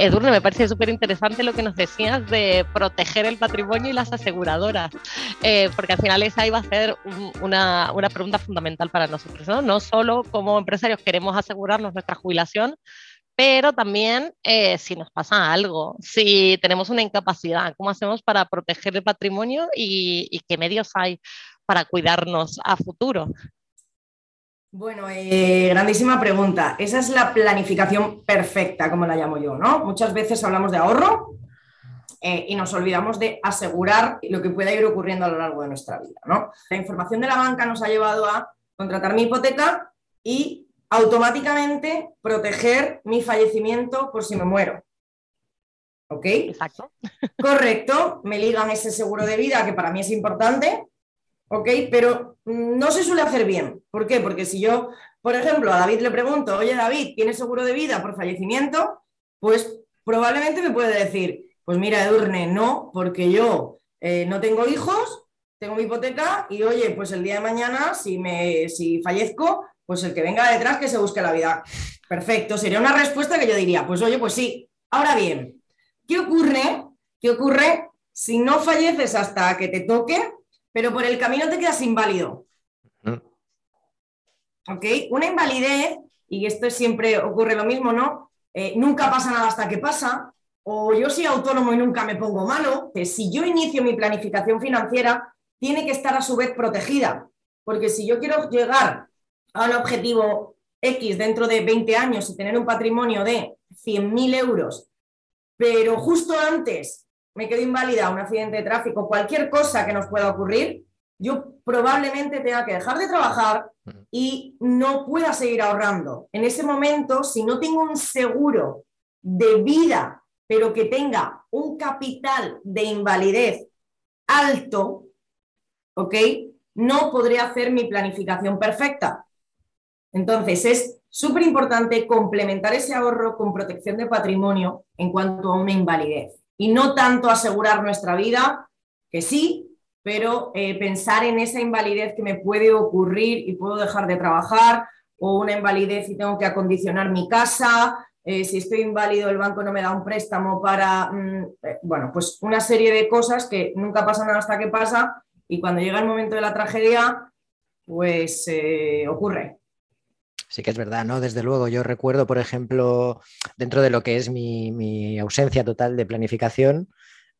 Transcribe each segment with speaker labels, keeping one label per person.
Speaker 1: Edurne, me parece súper interesante lo que nos decías de proteger el patrimonio y las aseguradoras, eh, porque al final esa iba a ser una, una, pregunta fundamental para nosotros, ¿no? Solo como empresarios queremos asegurarnos nuestra jubilación, pero también eh, si nos pasa algo, si tenemos una incapacidad, ¿cómo hacemos para proteger el patrimonio y qué medios hay para cuidarnos a futuro?
Speaker 2: Bueno, eh, grandísima pregunta. Esa es la planificación perfecta, como la llamo yo, ¿no? Muchas veces hablamos de ahorro eh, y nos olvidamos de asegurar lo que pueda ir ocurriendo a lo largo de nuestra vida, ¿no? La información de la banca nos ha llevado a contratar mi hipoteca y automáticamente proteger mi fallecimiento por si me muero. ¿Ok?
Speaker 1: Exacto.
Speaker 2: Correcto, me ligan ese seguro de vida que para mí es importante, ¿ok? Pero no se suele hacer bien. ¿Por qué? Porque si yo, por ejemplo, a David le pregunto, oye David, ¿tienes seguro de vida por fallecimiento? Pues probablemente me puede decir, pues mira, Edurne, no, porque yo eh, no tengo hijos, tengo mi hipoteca y oye, pues el día de mañana, si, me, si fallezco, pues el que venga detrás que se busque la vida. Perfecto, sería una respuesta que yo diría, pues oye, pues sí. Ahora bien, ¿qué ocurre? ¿Qué ocurre si no falleces hasta que te toque? Pero por el camino te quedas inválido. ¿Ok? Una invalidez, y esto siempre ocurre lo mismo, ¿no? Eh, nunca pasa nada hasta que pasa, o yo soy autónomo y nunca me pongo malo, que si yo inicio mi planificación financiera, tiene que estar a su vez protegida, porque si yo quiero llegar a un objetivo X dentro de 20 años y tener un patrimonio de 100.000 euros, pero justo antes me quedo inválida, un accidente de tráfico, cualquier cosa que nos pueda ocurrir, yo probablemente tenga que dejar de trabajar y no pueda seguir ahorrando. En ese momento, si no tengo un seguro de vida, pero que tenga un capital de invalidez alto, ¿ok? No podré hacer mi planificación perfecta. Entonces, es súper importante complementar ese ahorro con protección de patrimonio en cuanto a una invalidez y no tanto asegurar nuestra vida, que sí, pero eh, pensar en esa invalidez que me puede ocurrir y puedo dejar de trabajar, o una invalidez y tengo que acondicionar mi casa, eh, si estoy inválido el banco no me da un préstamo para, mm, eh, bueno, pues una serie de cosas que nunca pasan hasta que pasa y cuando llega el momento de la tragedia, pues ocurre.
Speaker 3: Sí que es verdad, ¿no? Desde luego, yo recuerdo, por ejemplo, dentro de lo que es mi, ausencia total de planificación,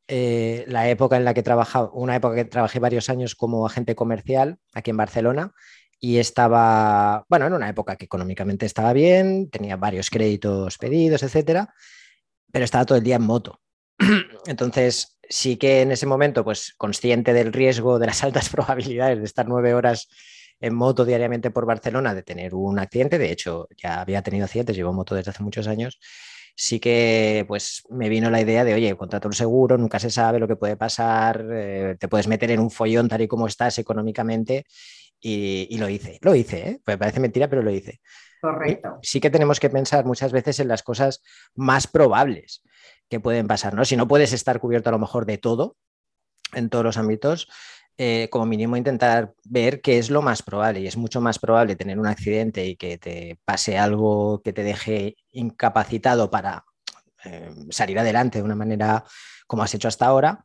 Speaker 3: eh, la época en la que trabajaba, una época que trabajé varios años como agente comercial aquí en Barcelona y estaba, bueno, en una época que económicamente estaba bien, tenía varios créditos pedidos, etcétera, pero estaba todo el día en moto. Entonces, sí que en ese momento, pues consciente del riesgo, de las altas probabilidades de estar nueve horas en moto diariamente por Barcelona de tener un accidente, de hecho ya había tenido accidentes, llevo moto desde hace muchos años, sí que pues me vino la idea de, oye, contrato un seguro, nunca se sabe lo que puede pasar, eh, te puedes meter en un follón tal y como estás económicamente y, lo hice, lo hice, ¿eh? pues parece mentira, pero lo hice.
Speaker 2: Correcto.
Speaker 3: Sí que tenemos que pensar muchas veces en las cosas más probables que pueden pasar, ¿no? Si no puedes estar cubierto a lo mejor de todo, en todos los ámbitos, eh, como mínimo intentar ver qué es lo más probable. Y es mucho más probable tener un accidente y que te pase algo que te deje incapacitado para eh, salir adelante de una manera como has hecho hasta ahora,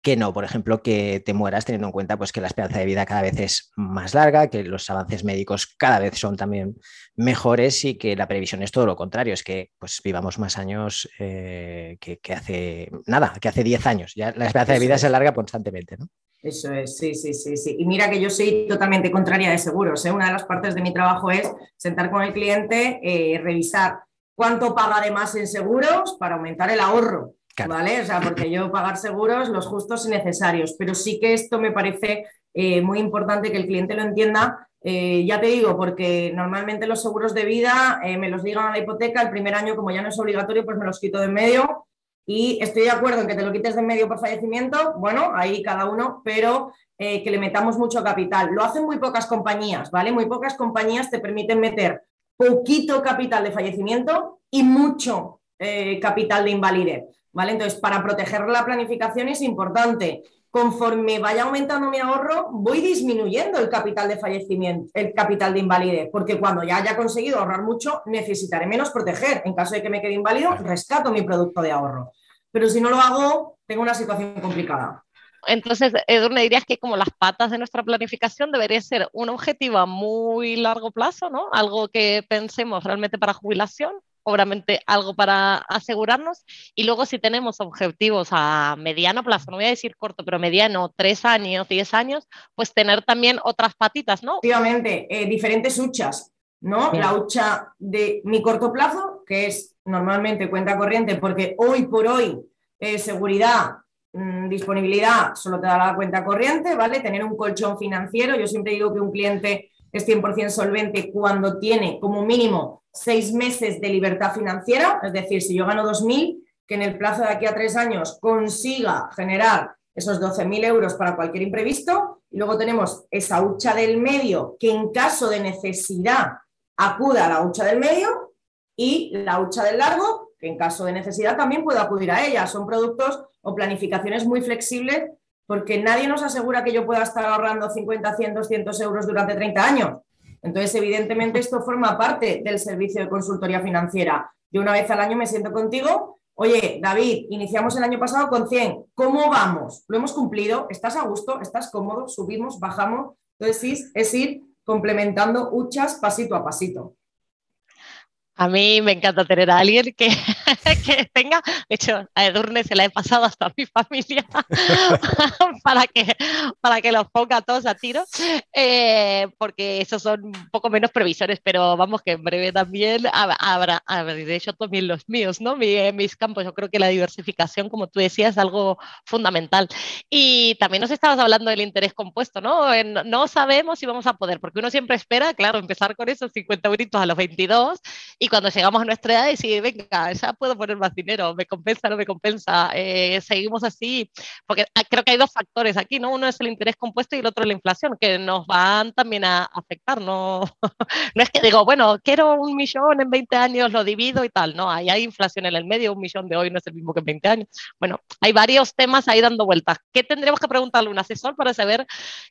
Speaker 3: que no, por ejemplo, que te mueras teniendo en cuenta pues, que la esperanza de vida cada vez es más larga, que los avances médicos cada vez son también mejores y que la previsión es todo lo contrario, es que pues, vivamos más años eh, que, que, hace nada, que hace 10 años. Ya la esperanza de vida se alarga constantemente. ¿no?
Speaker 2: Eso es, sí, sí, sí, sí. Y mira que yo soy totalmente contraria de seguros. ¿eh? Una de las partes de mi trabajo es sentar con el cliente, eh, revisar cuánto paga de más en seguros para aumentar el ahorro. ¿Vale? O sea, porque yo pagar seguros los justos y necesarios, pero sí que esto me parece eh, muy importante que el cliente lo entienda. ya te digo, porque normalmente los seguros de vida me los digan a la hipoteca, el primer año, como ya no es obligatorio, pues me los quito de en medio y estoy de acuerdo en que te lo quites de en medio por fallecimiento, bueno, ahí cada uno, pero eh, que le metamos mucho capital. Lo hacen muy pocas compañías, ¿vale? Muy pocas compañías te permiten meter poquito capital de fallecimiento y mucho eh, capital de invalidez, ¿vale? Entonces, para proteger la planificación es importante conforme vaya aumentando mi ahorro, voy disminuyendo el capital de fallecimiento, el capital de invalidez, porque cuando ya haya conseguido ahorrar mucho, necesitaré menos proteger. En caso de que me quede inválido, rescato mi producto de ahorro. Pero si no lo hago, tengo una situación complicada.
Speaker 1: Entonces, Edurne, dirías que como las patas de nuestra planificación debería ser un objetivo a muy largo plazo, ¿no? Algo que pensemos realmente para jubilación, obviamente algo para asegurarnos, y luego si tenemos objetivos a mediano plazo, no voy a decir corto, pero mediano, tres años, diez años, pues tener también otras patitas, ¿no?
Speaker 2: Efectivamente, eh, diferentes huchas, ¿no? La hucha de mi corto plazo, que es normalmente cuenta corriente, porque hoy por hoy eh, seguridad Mm, disponibilidad solo te da la cuenta corriente, ¿vale? Tener un colchón financiero. Yo siempre digo que un cliente es 100% solvente cuando tiene como mínimo seis meses de libertad financiera, es decir, si yo gano 2.000, que en el plazo de aquí a tres años consiga generar esos 12.000 euros para cualquier imprevisto. Y luego tenemos esa hucha del medio que en caso de necesidad acuda a la hucha del medio y la hucha del largo que en caso de necesidad también puedo acudir a ella. Son productos o planificaciones muy flexibles porque nadie nos asegura que yo pueda estar ahorrando 50, 100, 200 euros durante 30 años. Entonces, evidentemente, esto forma parte del servicio de consultoría financiera. Yo una vez al año me siento contigo. Oye, David, iniciamos el año pasado con 100. ¿Cómo vamos? ¿Lo hemos cumplido? ¿Estás a gusto? ¿Estás cómodo? ¿Subimos? ¿Bajamos? Entonces, es ir complementando huchas pasito a pasito.
Speaker 1: A mí me encanta tener a alguien que, que tenga, de hecho, a Edurne se la he pasado hasta a mi familia para, que, para que los ponga todos a tiro, eh, porque esos son un poco menos previsores, pero vamos que en breve también habrá, de hecho también los míos, ¿no? mis campos, yo creo que la diversificación, como tú decías, es algo fundamental. Y también nos estabas hablando del interés compuesto, ¿no? no sabemos si vamos a poder, porque uno siempre espera, claro, empezar con esos 50 euritos a los 22 y cuando llegamos a nuestra edad decir, venga, ya puedo poner más dinero, me compensa, no me compensa, eh, seguimos así, porque creo que hay dos factores aquí, ¿no? Uno es el interés compuesto y el otro la inflación, que nos van también a afectar, ¿no? no es que digo, bueno, quiero un millón en 20 años, lo divido y tal, no, ahí hay inflación en el medio, un millón de hoy no es el mismo que en 20 años. Bueno, hay varios temas ahí dando vueltas. ¿Qué tendríamos que preguntarle a un asesor para saber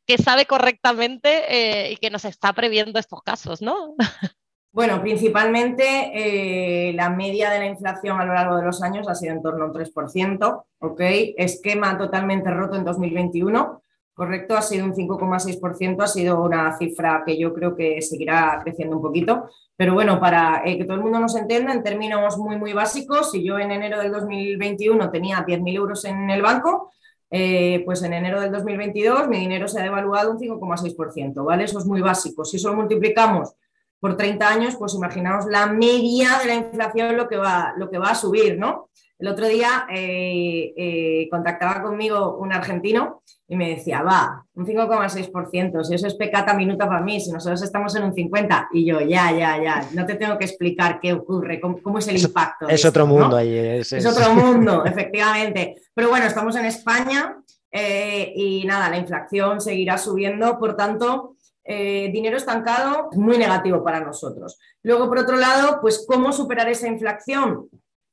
Speaker 1: que sabe correctamente eh, y que nos está previendo estos casos, ¿no?
Speaker 2: Bueno, principalmente eh, la media de la inflación a lo largo de los años ha sido en torno a un 3%, ¿ok? Esquema totalmente roto en 2021, ¿correcto? Ha sido un 5,6%, ha sido una cifra que yo creo que seguirá creciendo un poquito, pero bueno, para eh, que todo el mundo nos entienda, en términos muy, muy básicos, si yo en enero del 2021 tenía 10.000 euros en el banco, eh, pues en enero del 2022 mi dinero se ha devaluado un 5,6%, ¿vale? Eso es muy básico. Si eso lo multiplicamos por 30 años, pues imaginaos la media de la inflación lo que va, lo que va a subir, ¿no? El otro día eh, eh, contactaba conmigo un argentino y me decía, va, un 5,6%, si eso es pecata minuta para mí, si nosotros estamos en un 50%, y yo, ya, ya, ya, no te tengo que explicar qué ocurre, cómo, es el impacto.
Speaker 3: Es, otro mundo ahí. Es,
Speaker 2: es, otro mundo, efectivamente. Pero bueno, estamos en España eh, y nada, la inflación seguirá subiendo, por tanto, eh, dinero estancado, muy negativo para nosotros. Luego, por otro lado, pues cómo superar esa inflación,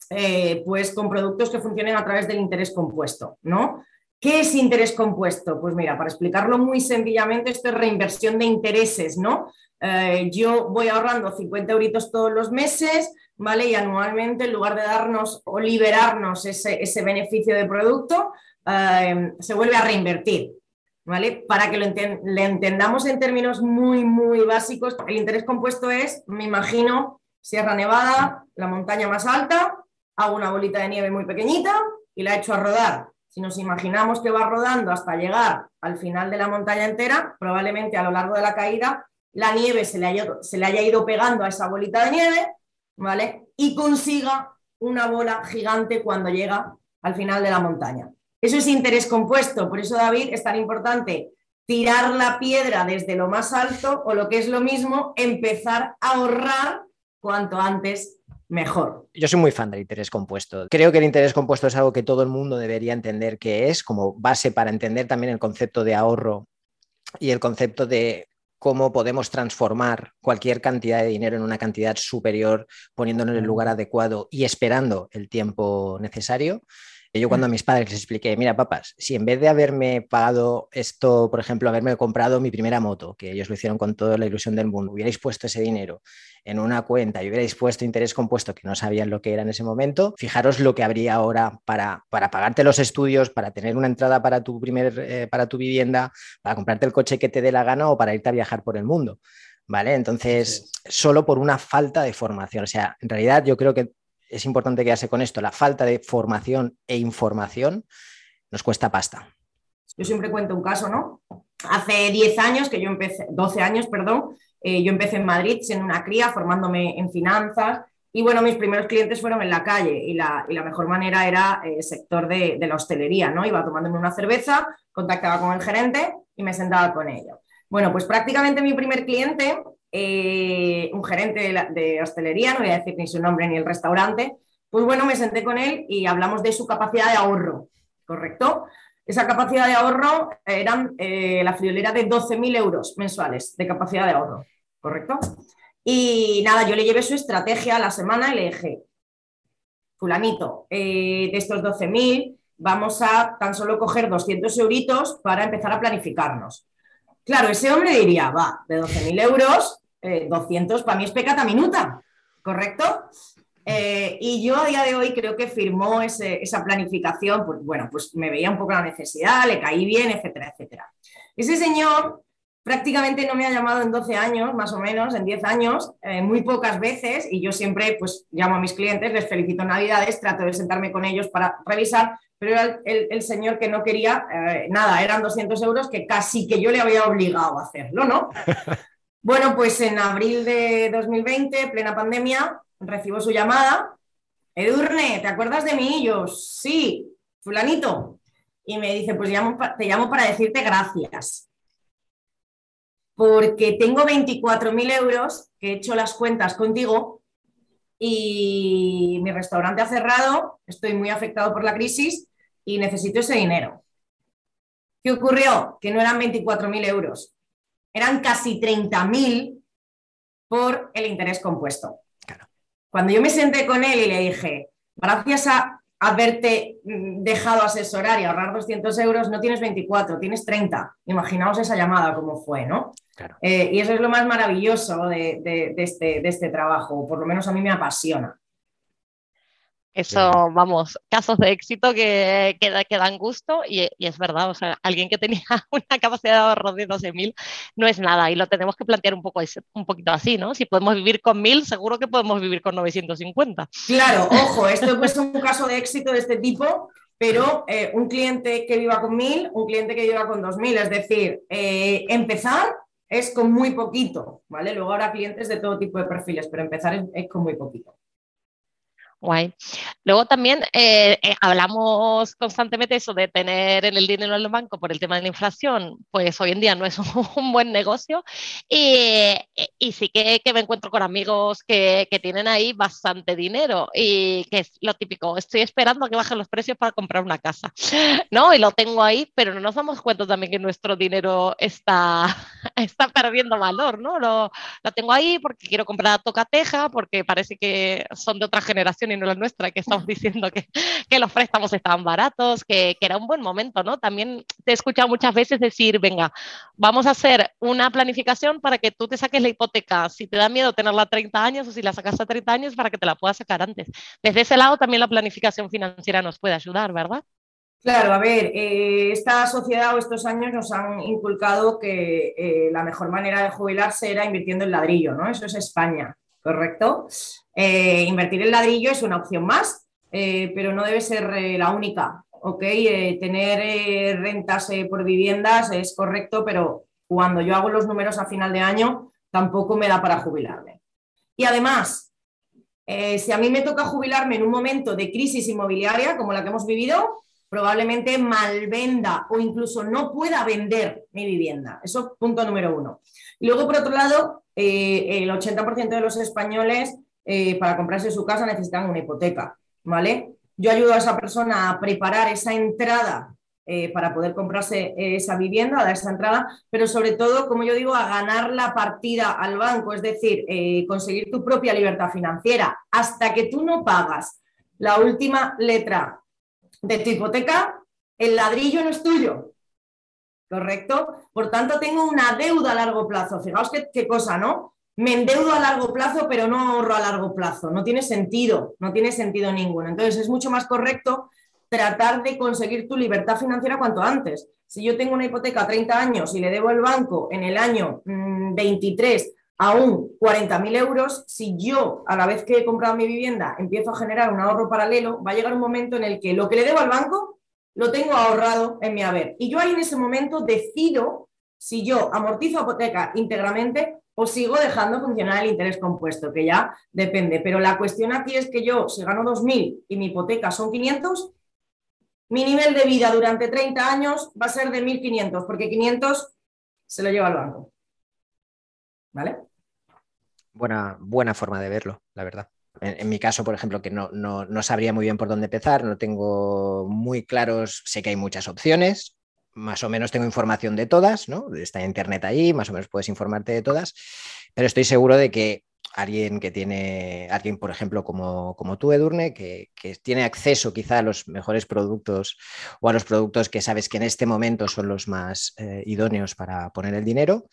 Speaker 2: eh, pues con productos que funcionen a través del interés compuesto, ¿no? ¿Qué es interés compuesto? Pues mira, para explicarlo muy sencillamente, esto es reinversión de intereses, ¿no? Eh, yo voy ahorrando 50 euritos todos los meses, ¿vale? Y anualmente, en lugar de darnos o liberarnos ese, ese beneficio de producto, se vuelve a reinvertir. ¿Vale? Para que lo entendamos en términos muy, muy básicos, el interés compuesto es, me imagino, Sierra Nevada, la montaña más alta, hago una bolita de nieve muy pequeñita y la echo a rodar. Si nos imaginamos que va rodando hasta llegar al final de la montaña entera, probablemente a lo largo de la caída la nieve se le haya, se le haya ido pegando a esa bolita de nieve, ¿vale? Y consiga una bola gigante cuando llega al final de la montaña. Eso es interés compuesto, por eso David es tan importante tirar la piedra desde lo más alto o lo que es lo mismo, empezar a ahorrar cuanto antes mejor.
Speaker 3: Yo soy muy fan del interés compuesto. Creo que el interés compuesto es algo que todo el mundo debería entender que es como base para entender también el concepto de ahorro y el concepto de cómo podemos transformar cualquier cantidad de dinero en una cantidad superior poniéndolo en el lugar adecuado y esperando el tiempo necesario. Yo cuando a mis padres les expliqué, mira, papás, si en vez de haberme pagado esto, por ejemplo, haberme comprado mi primera moto, que ellos lo hicieron con toda la ilusión del mundo, hubierais puesto ese dinero en una cuenta y hubierais puesto interés compuesto que no sabían lo que era en ese momento, fijaros lo que habría ahora para, para pagarte los estudios, para tener una entrada para tu, primer, eh, para tu vivienda, para comprarte el coche que te dé la gana o para irte a viajar por el mundo. ¿Vale? Entonces, solo por una falta de formación. O sea, en realidad yo creo que es importante quedarse con esto. La falta de formación e información nos cuesta pasta.
Speaker 2: Yo siempre cuento un caso, ¿no? Hace 10 años que yo empecé, 12 años, perdón, eh, yo empecé en Madrid siendo una cría, formándome en finanzas. Y bueno, mis primeros clientes fueron en la calle y la, mejor manera era el sector de, la hostelería, ¿no? Iba tomándome una cerveza, contactaba con el gerente y me sentaba con ellos. Bueno, pues prácticamente mi primer cliente, eh, un gerente de, hostelería, no voy a decir ni su nombre ni el restaurante, pues bueno, me senté con él y hablamos de su capacidad de ahorro, ¿correcto? Esa capacidad de ahorro eran eh, la friolera de 12.000 euros mensuales de capacidad de ahorro, ¿correcto? Y nada, yo le llevé su estrategia a la semana y le dije, fulanito, eh, de estos 12.000 vamos a tan solo coger 200 euritos para empezar a planificarnos. Claro, ese hombre diría, va, de 12.000 euros, 200 eh, para mí es pecata minuta, ¿correcto? Eh, y yo a día de hoy creo que firmó esa planificación, pues bueno, pues me veía un poco la necesidad, le caí bien, etcétera, etcétera. Ese señor prácticamente no me ha llamado en 12 años, más o menos, en 10 años, eh, muy pocas veces, y yo siempre pues llamo a mis clientes, les felicito Navidades, trato de sentarme con ellos para revisar, pero era el, señor que no quería eh, nada, eran 200 euros que casi que yo le había obligado a hacerlo, ¿no? Bueno, pues en abril de 2020, plena pandemia, recibo su llamada. Edurne, ¿te acuerdas de mí? Y yo, sí, fulanito. Y me dice, pues te llamo para decirte gracias. Porque tengo 24.000 euros que he hecho las cuentas contigo y mi restaurante ha cerrado, estoy muy afectado por la crisis y necesito ese dinero. ¿Qué ocurrió? Que no eran 24.000 euros, eran casi 30.000 por el interés compuesto. Cuando yo me senté con él y le dije, gracias a haberte mm, dejado asesorar y ahorrar 200 euros, no tienes 24, tienes 30. Imaginaos esa llamada cómo fue, ¿no? Eh, y eso es lo más maravilloso de, este, de este trabajo, por lo menos a mí me apasiona.
Speaker 1: Eso, vamos, casos de éxito que, que, dan gusto y, es verdad, o sea, alguien que tenía una capacidad de ahorro de 12.000 no es nada y lo tenemos que plantear un, poco, un poquito así, ¿no? Si podemos vivir con 1.000, seguro que podemos vivir con 950.
Speaker 2: Claro, ojo, esto es un caso de éxito de este tipo, pero eh, un cliente que viva con 1.000, un cliente que viva con 2.000, es decir, eh, empezar es con muy poquito, ¿vale? Luego habrá clientes de todo tipo de perfiles, pero empezar es con muy poquito.
Speaker 1: Guay. Luego también eh, eh, hablamos constantemente eso de tener en el dinero en el banco por el tema de la inflación, pues hoy en día no es un, buen negocio y, sí que, me encuentro con amigos que, que, tienen ahí bastante dinero y que es lo típico, estoy esperando a que bajen los precios para comprar una casa, ¿no? Y lo tengo ahí, pero no nos damos cuenta también que nuestro dinero está, está perdiendo valor, ¿no? Lo, lo tengo ahí porque quiero comprar a tocateja, porque parece que son de otra generación y no la nuestra, que estamos diciendo que, que los préstamos estaban baratos, que, que, era un buen momento, ¿no? También te he escuchado muchas veces decir, venga, vamos a hacer una planificación para que tú te saques la hipoteca, si te da miedo tenerla a 30 años o si la sacas a 30 años para que te la puedas sacar antes. Desde ese lado también la planificación financiera nos puede ayudar, ¿verdad?
Speaker 2: Claro, a ver, eh, esta sociedad o estos años nos han inculcado que eh, la mejor manera de jubilarse era invirtiendo en ladrillo, ¿no? Eso es España, ¿correcto? Eh, invertir en ladrillo es una opción más, eh, pero no debe ser eh, la única. ¿ok? tener rentas por viviendas es correcto, pero cuando yo hago los números a final de año, tampoco me da para jubilarme. Y además, si a mí me toca jubilarme en un momento de crisis inmobiliaria como la que hemos vivido, probablemente malvenda o incluso no pueda vender mi vivienda. Eso punto número uno. Y luego, por otro lado, el 80% de los españoles eh, para comprarse su casa necesitan una hipoteca, ¿vale? Yo ayudo a esa persona a preparar esa entrada eh, para poder comprarse esa vivienda, a dar esa entrada, pero sobre todo, como yo digo, a ganar la partida al banco, es decir, eh, conseguir tu propia libertad financiera. Hasta que tú no pagas la última letra de tu hipoteca, el ladrillo no es tuyo. ¿Correcto? Por tanto, tengo una deuda a largo plazo. Fijaos qué, cosa, ¿no? Me endeudo a largo plazo, pero no ahorro a largo plazo. No tiene sentido, no tiene sentido ninguno. Entonces, es mucho más correcto tratar de conseguir tu libertad financiera cuanto antes. Si yo tengo una hipoteca a 30 años y le debo al banco en el año 23 mm, aún 40.000 euros, si yo a la vez que he comprado mi vivienda empiezo a generar un ahorro paralelo, va a llegar un momento en el que lo que le debo al banco lo tengo ahorrado en mi haber. Y yo ahí en ese momento decido si yo amortizo hipoteca íntegramente o sigo dejando funcionar el interés compuesto, que ya depende. Pero la cuestión aquí es que yo, si gano 2.000 y mi hipoteca son 500, mi nivel de vida durante 30 años va a ser de 1.500, porque 500 se lo lleva al banco. ¿Vale?
Speaker 3: Buena, buena forma de verlo, la verdad. En, mi caso, por ejemplo, que no, no, sabría muy bien por dónde empezar, no tengo muy claros, sé que hay muchas opciones, más o menos tengo información de todas, ¿no? Está internet ahí, más o menos puedes informarte de todas, pero estoy seguro de que alguien que tiene, alguien, por ejemplo, como, como tú, Edurne, que, tiene acceso quizá a los mejores productos o a los productos que sabes que en este momento son los más eh, idóneos para poner el dinero,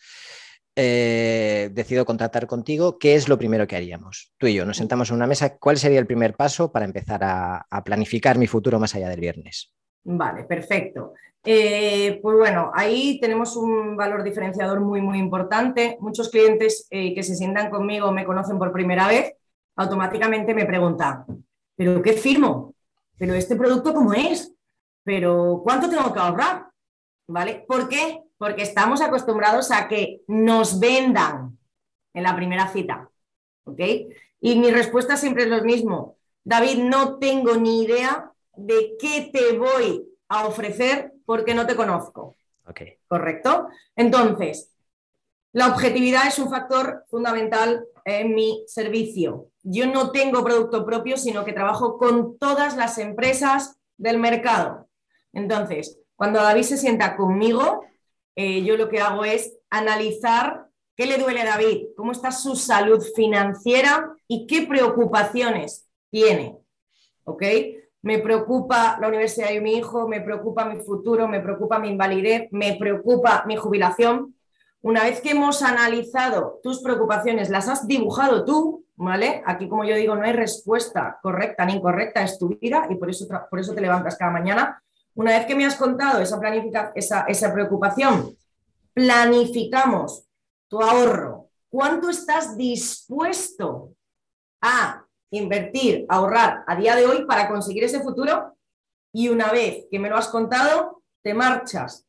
Speaker 3: eh, decido contratar contigo, ¿qué es lo primero que haríamos? Tú y yo nos sentamos en una mesa, ¿cuál sería el primer paso para empezar a, planificar mi futuro más allá del viernes?
Speaker 2: Vale, perfecto. Eh, pues bueno, ahí tenemos un valor diferenciador muy, muy importante. Muchos clientes eh, que se sientan conmigo, me conocen por primera vez, automáticamente me preguntan, ¿pero qué firmo? ¿Pero este producto cómo es? ¿Pero cuánto tengo que ahorrar? ¿Vale? ¿Por qué? Porque estamos acostumbrados a que nos vendan en la primera cita. ¿Ok? Y mi respuesta siempre es lo mismo. David, no tengo ni idea de qué te voy a ofrecer porque no te conozco.
Speaker 3: Okay.
Speaker 2: ¿Correcto? Entonces, la objetividad es un factor fundamental en mi servicio. Yo no tengo producto propio, sino que trabajo con todas las empresas del mercado. Entonces, cuando David se sienta conmigo, eh, yo lo que hago es analizar qué le duele a David, cómo está su salud financiera y qué preocupaciones tiene. ¿Ok? Me preocupa la universidad de mi hijo, me preocupa mi futuro, me preocupa mi invalidez, me preocupa mi jubilación. Una vez que hemos analizado tus preocupaciones, las has dibujado tú, ¿vale? Aquí, como yo digo, no hay respuesta correcta ni incorrecta, es tu vida y por eso, por eso te levantas cada mañana. Una vez que me has contado esa, esa, esa preocupación, planificamos tu ahorro. ¿Cuánto estás dispuesto a invertir, ahorrar a día de hoy para conseguir ese futuro? Y una vez que me lo has contado, te marchas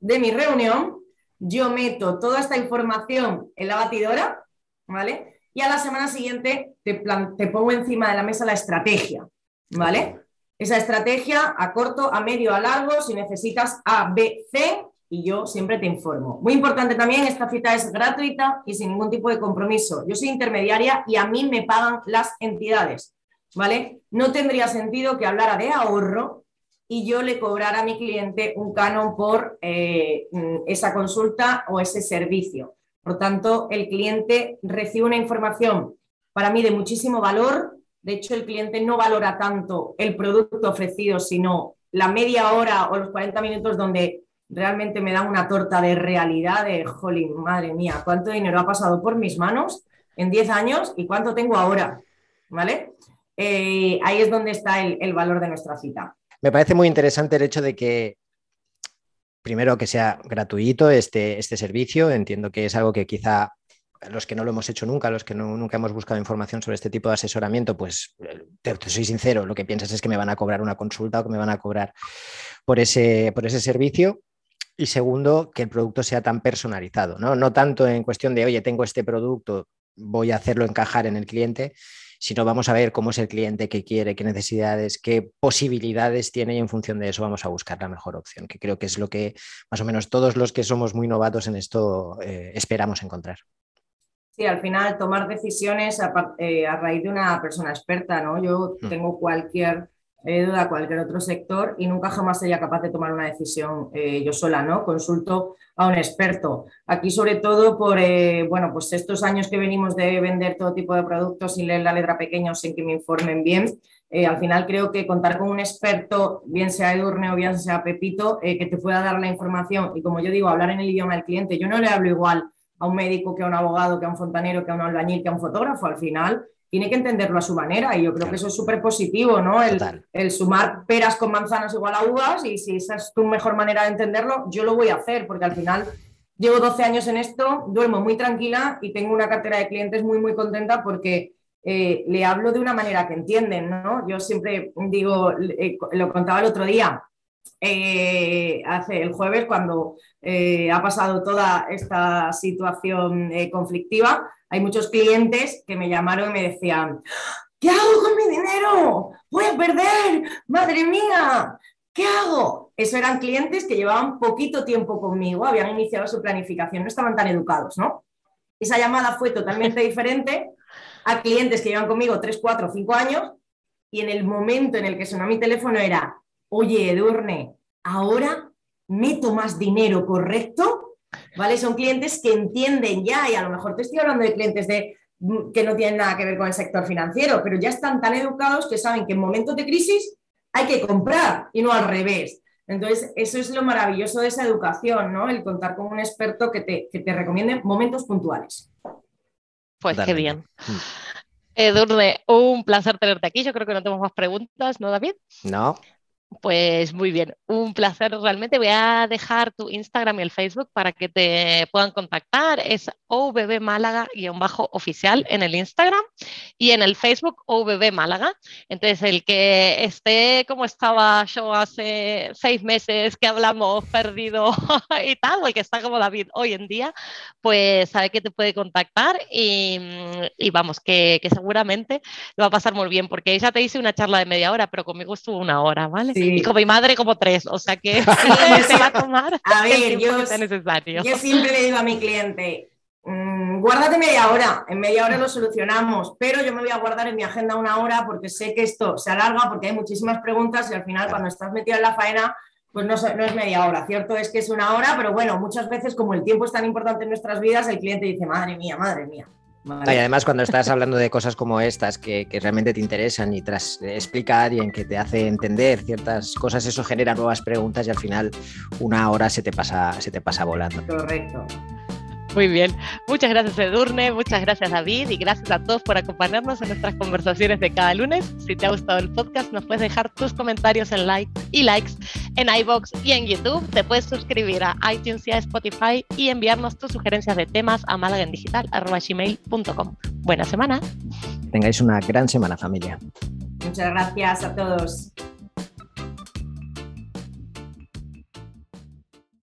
Speaker 2: de mi reunión, yo meto toda esta información en la batidora, ¿vale? Y a la semana siguiente te, te pongo encima de la mesa la estrategia, ¿vale? Esa estrategia a corto, a medio, a largo, si necesitas A, B, C, y yo siempre te informo. Muy importante también, esta cita es gratuita y sin ningún tipo de compromiso. Yo soy intermediaria y a mí me pagan las entidades, ¿vale? No tendría sentido que hablara de ahorro y yo le cobrara a mi cliente un canon por eh, esa consulta o ese servicio. Por tanto, el cliente recibe una información para mí de muchísimo valor, de hecho, el cliente no valora tanto el producto ofrecido, sino la media hora o los 40 minutos donde realmente me dan una torta de realidad de, jolín, madre mía, cuánto dinero ha pasado por mis manos en 10 años y cuánto tengo ahora. ¿Vale? Eh, ahí es donde está el, valor de nuestra cita.
Speaker 3: Me parece muy interesante el hecho de que primero que sea gratuito este, este servicio. Entiendo que es algo que quizá los que no lo hemos hecho nunca, los que nunca hemos buscado información sobre este tipo de asesoramiento, pues te, soy sincero, lo que piensas es que me van a cobrar una consulta o que me van a cobrar por ese, por ese servicio. Y segundo, que el producto sea tan personalizado, ¿no? No tanto en cuestión de, oye, tengo este producto, voy a hacerlo encajar en el cliente, sino vamos a ver cómo es el cliente, qué quiere, qué necesidades, qué posibilidades tiene y en función de eso vamos a buscar la mejor opción, que creo que es lo que más o menos todos los que somos muy novatos en esto eh, esperamos encontrar.
Speaker 2: Sí, al final tomar decisiones a, eh, raíz de una persona experta, ¿no? Yo mm. tengo cualquier eh, duda cualquier otro sector y nunca jamás sería capaz de tomar una decisión eh, yo sola, ¿no? Consulto a un experto. Aquí sobre todo por, bueno, pues estos años que venimos de vender todo tipo de productos sin leer la letra pequeña o sin que me informen bien, al final creo que contar con un experto, bien sea Edurne o bien sea Pepito, que te pueda dar la información y como yo digo, hablar en el idioma del cliente. Yo no le hablo igual a un médico que a un abogado, que a un fontanero, que a un albañil, que a un fotógrafo. Al final tiene que entenderlo a su manera y yo creo que eso es súper positivo, ¿no? El, sumar peras con manzanas igual a uvas y si esa es tu mejor manera de entenderlo, yo lo voy a hacer porque al final llevo 12 años en esto, duermo muy tranquila y tengo una cartera de clientes muy, muy contenta porque eh, le hablo de una manera que entienden, ¿no? Yo siempre digo, eh, lo contaba el otro día, eh, hace el jueves cuando ha pasado toda esta situación conflictiva, hay muchos clientes que me llamaron y me decían, ¿qué hago con mi dinero? Voy a perder, madre mía, ¿qué hago? Eso eran clientes que llevaban poquito tiempo conmigo, habían iniciado su planificación, no estaban tan educados, ¿no? Esa llamada fue totalmente diferente a clientes que llevan conmigo 3, 4, 5 años y en el momento en el que sonó mi teléfono era, oye, Edurne, ahora meto más dinero, ¿correcto? ¿vale? Son clientes que entienden ya, y a lo mejor te estoy hablando de clientes de, mm, que no tienen nada que ver con el sector financiero, pero ya están tan educados que saben que en momentos de crisis hay que comprar y no al revés. Entonces, eso es lo maravilloso de esa educación, ¿no? El contar con un experto que te, que te recomiende momentos puntuales.
Speaker 1: Pues qué bien. Mm. Edurne, un placer tenerte aquí. Yo creo que no tenemos más preguntas, ¿no, David?
Speaker 3: No.
Speaker 1: Pues muy bien, un placer realmente. Voy a dejar tu Instagram y el Facebook para que te puedan contactar. Es OVB Málaga-oficial en el Instagram y en el Facebook OVB Málaga. Entonces, el que esté como estaba yo hace seis meses que hablamos perdido y tal, o el que está como David hoy en día, pues sabe que te puede contactar y, vamos, que, seguramente lo va a pasar muy bien porque ella te hice una charla de media hora, pero conmigo estuvo una hora, ¿vale? Y con mi madre como tres, o sea que se va a tomar
Speaker 2: a ver, yo, necesario. Yo siempre le digo a mi cliente, mm, guárdate media hora, en media hora lo solucionamos, pero yo me voy a guardar en mi agenda una hora porque sé que esto se alarga porque hay muchísimas preguntas y al final cuando estás metido en la faena pues no, no, es media hora, cierto es que es una hora, pero bueno, muchas veces como el tiempo es tan importante en nuestras vidas, el cliente dice, madre mía, madre mía.
Speaker 3: Y además cuando estás hablando de cosas como estas que, realmente te interesan y tras explicar y en que te hace entender ciertas cosas, eso genera nuevas preguntas y al final una hora se te pasa, se te pasa volando.
Speaker 2: Correcto.
Speaker 1: Muy bien. Muchas gracias, Edurne. Muchas gracias, David. Y gracias a todos por acompañarnos en nuestras conversaciones de cada lunes. Si te ha gustado el podcast, nos puedes dejar tus comentarios en like y likes en iBox y en YouTube. Te puedes suscribir a iTunes y a Spotify y enviarnos tus sugerencias de temas a malagendigital.com. Buena semana.
Speaker 3: Tengáis una gran semana, familia.
Speaker 2: Muchas gracias a todos.